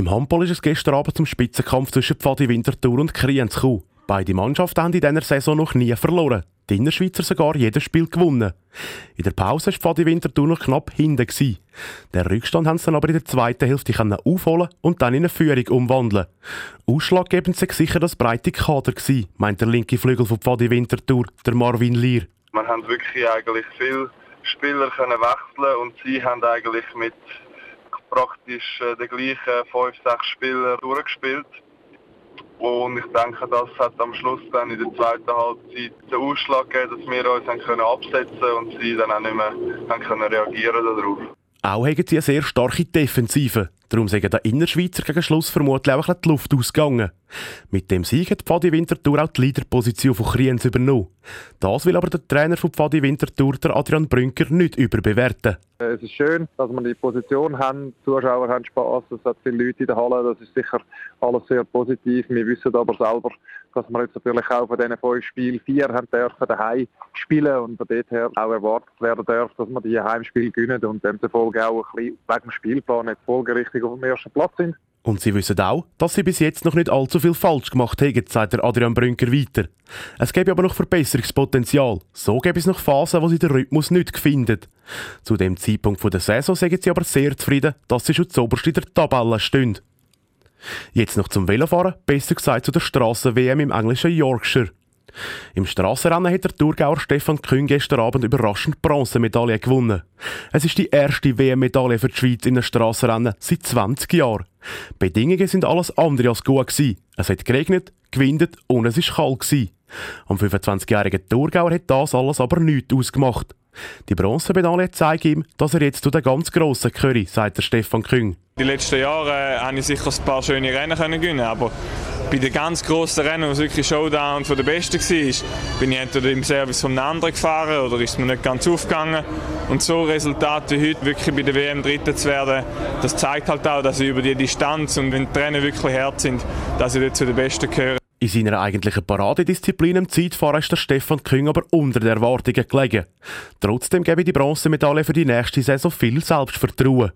Im Handball ist es gestern Abend zum Spitzenkampf zwischen Pfadi Winterthur und Kriens gekommen. Beide Mannschaften haben in dieser Saison noch nie verloren. Die Innerschweizer sogar jedes Spiel gewonnen. In der Pause war Pfadi Winterthur noch knapp hinten. Gewesen. Den Rückstand haben sie dann aber in der zweiten Hälfte aufholen und dann in eine Führung umwandeln. Ausschlaggebend war sicher das breite Kader, gewesen, meint der linke Flügel von Pfadi Winterthur, der Marvin Lier. Man hat wirklich eigentlich viele Spieler können wechseln und sie haben eigentlich mit praktisch äh, den gleichen fünf, sechs Spielern durchgespielt. Und ich denke, das hat am Schluss dann in der zweiten Halbzeit den Ausschlag gegeben, dass wir uns dann können absetzen und sie dann auch nicht mehr haben können reagieren darauf. Auch haben sie eine sehr starke Defensive. Darum sagen der Innerschweizer gegen Schluss vermutlich auch die Luft ausgegangen. Mit dem Sieg hat Pfadi Winterthur auch die Leaderposition von Kriens übernommen. Das will aber der Trainer von Pfadi Winterthur, der Adrian Brünker, nicht überbewerten. Es ist schön, dass wir die Position haben. Die Zuschauer haben Spass, es hat viele Leute in der Halle. Das ist sicher alles sehr positiv. Wir wissen aber selber, dass wir jetzt natürlich auch von diesen fünf Spielen vier haben dürfen daheim spielen und von dort her auch erwartet werden darf, dass wir die Heimspiele gewinnen und demzufolge auch ein bisschen wegen dem Spielplan nicht folgerichtig auf dem ersten Platz sind. Und sie wissen auch, dass sie bis jetzt noch nicht allzu viel falsch gemacht haben, sagt der Adrian Brünker weiter. Es gäbe aber noch Verbesserungspotenzial. So gäbe es noch Phasen, wo sie den Rhythmus nicht finden. Zu dem Zeitpunkt der Saison sagen sie aber sehr zufrieden, dass sie schon zuoberst in der Tabelle stehen. Jetzt noch zum Velofahren, besser gesagt zu der Strassen-WM im englischen Yorkshire. Im Strassenrennen hat der Thurgauer Stefan Kühn gestern Abend überraschend Bronzemedaille gewonnen. Es ist die erste WM-Medaille für die Schweiz in einem Strassenrennen seit 20 Jahren. Die Bedingungen sind alles andere als gut gewesen. Es hat geregnet, gewindet und es war kalt gewesen. Am 25-jährigen Thurgauer hat das alles aber nichts ausgemacht. Die Bronzemedaille zeigt ihm, dass er jetzt zu den ganz Grossen gehört, sagt der Stefan Küng. Die letzten Jahre äh, habe ich sicher ein paar schöne Rennen können gewinnen, aber bei den ganz grossen Rennen, wo es wirklich Showdown von der Besten war, bin ich entweder im Service von einem anderen gefahren oder ist mir nicht ganz aufgegangen. Und so Resultate wie heute, wirklich bei der WM Dritter zu werden, das zeigt halt auch, dass ich über die Distanz und wenn die Rennen wirklich hart sind, dass ich dort zu den Besten gehöre. In seiner eigentlichen Paradedisziplin im Zeitfahren ist der Stefan Küng aber unter den Erwartungen gelegen. Trotzdem gebe die Bronzemedaille für die nächste Saison viel Selbstvertrauen.